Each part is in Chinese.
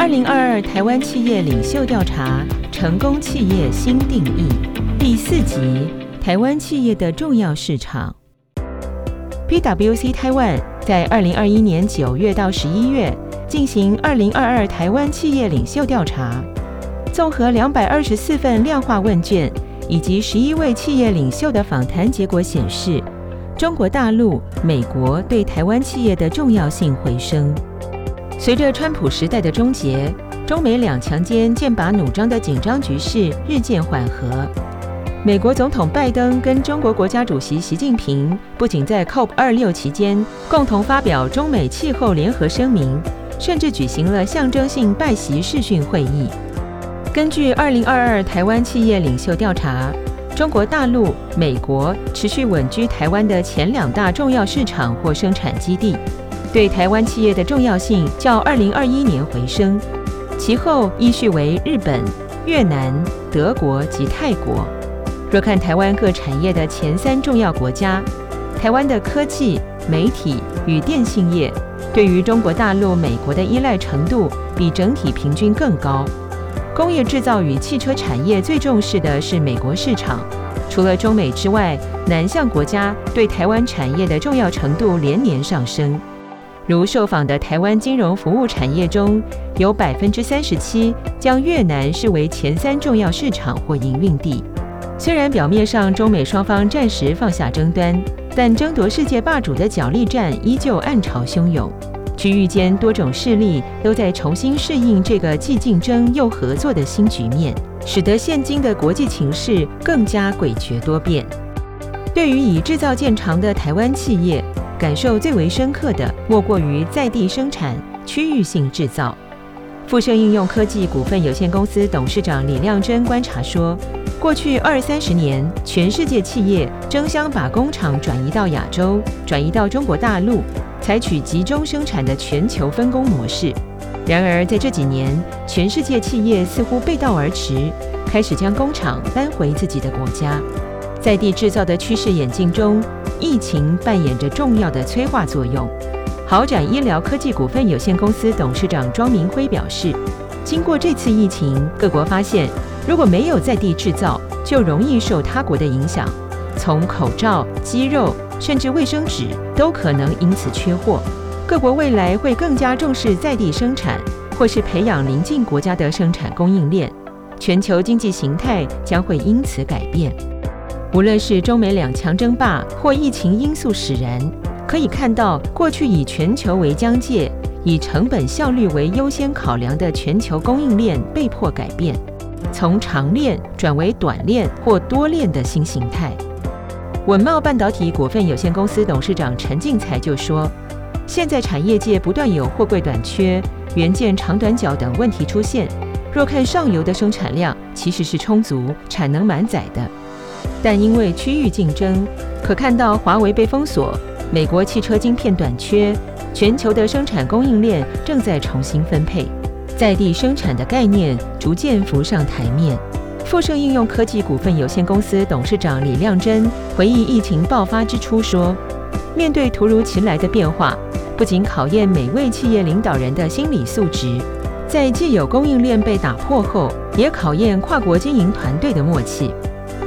二零二二台湾企业领袖调查：成功企业新定义第四集：台湾企业的重要市场。PwC Taiwan 在二零二一年九月到十一月进行二零二二台湾企业领袖调查，综合两百二十四份量化问卷以及十一位企业领袖的访谈结果显示，中国大陆、美国对台湾企业的重要性回升。随着川普时代的终结，中美两强间剑拔弩张的紧张局势日渐缓和。美国总统拜登跟中国国家主席习近平不仅在 COP 二六期间共同发表中美气候联合声明，甚至举行了象征性拜习视讯会议。根据二零二二台湾企业领袖调查，中国大陆、美国持续稳居台湾的前两大重要市场或生产基地，对台湾企业的重要性较二零二一年回升。其后依序为日本、越南、德国及泰国。若看台湾各产业的前三重要国家，台湾的科技、媒体与电信业对于中国大陆、美国的依赖程度比整体平均更高。工业制造与汽车产业最重视的是美国市场，除了中美之外，南向国家对台湾产业的重要程度连年上升。如受访的台湾金融服务产业中，有百分之三十七将越南视为前三重要市场或营运地。虽然表面上中美双方暂时放下争端，但争夺世界霸主的角力战依旧暗潮汹涌。区域间多种势力都在重新适应这个既竞争又合作的新局面，使得现今的国际情势更加诡谲多变。对于以制造见长的台湾企业，感受最为深刻的莫过于在地生产、区域性制造。富盛应用科技股份有限公司董事长李亮珍观察说。过去二三十年，全世界企业争相把工厂转移到亚洲，转移到中国大陆，采取集中生产的全球分工模式。然而，在这几年，全世界企业似乎背道而驰，开始将工厂搬回自己的国家。在地制造的趋势演进中，疫情扮演着重要的催化作用。豪展医疗科技股份有限公司董事长庄明辉表示，经过这次疫情，各国发现。如果没有在地制造，就容易受他国的影响。从口罩、鸡肉，甚至卫生纸，都可能因此缺货。各国未来会更加重视在地生产，或是培养邻近国家的生产供应链。全球经济形态将会因此改变。无论是中美两强争霸，或疫情因素使然，可以看到过去以全球为疆界、以成本效率为优先考量的全球供应链被迫改变。从长链转为短链或多链的新形态。稳懋半导体股份有限公司董事长陈进才就说：“现在产业界不断有货柜短缺、元件长短角等问题出现。若看上游的生产量，其实是充足、产能满载的。但因为区域竞争，可看到华为被封锁，美国汽车晶片短缺，全球的生产供应链正在重新分配。”在地生产的概念逐渐浮上台面。富盛应用科技股份有限公司董事长李亮珍回忆疫情爆发之初说：“面对突如其来的变化，不仅考验每位企业领导人的心理素质，在既有供应链被打破后，也考验跨国经营团队的默契。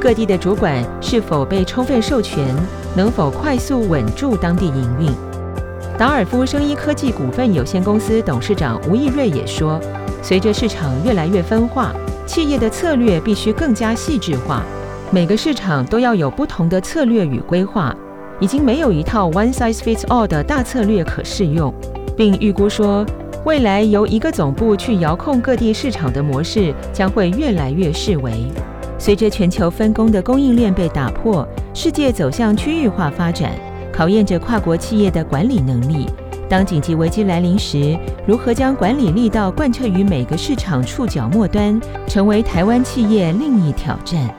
各地的主管是否被充分授权，能否快速稳住当地营运。”达尔夫生医科技股份有限公司董事长吴义瑞也说：“随着市场越来越分化，企业的策略必须更加细致化。每个市场都要有不同的策略与规划，已经没有一套 one size fits all 的大策略可适用，并预估说，未来由一个总部去遥控各地市场的模式将会越来越式微。随着全球分工的供应链被打破，世界走向区域化发展。”考验着跨国企业的管理能力。当紧急危机来临时，如何将管理力道贯彻于每个市场触角末端，成为台湾企业另一挑战。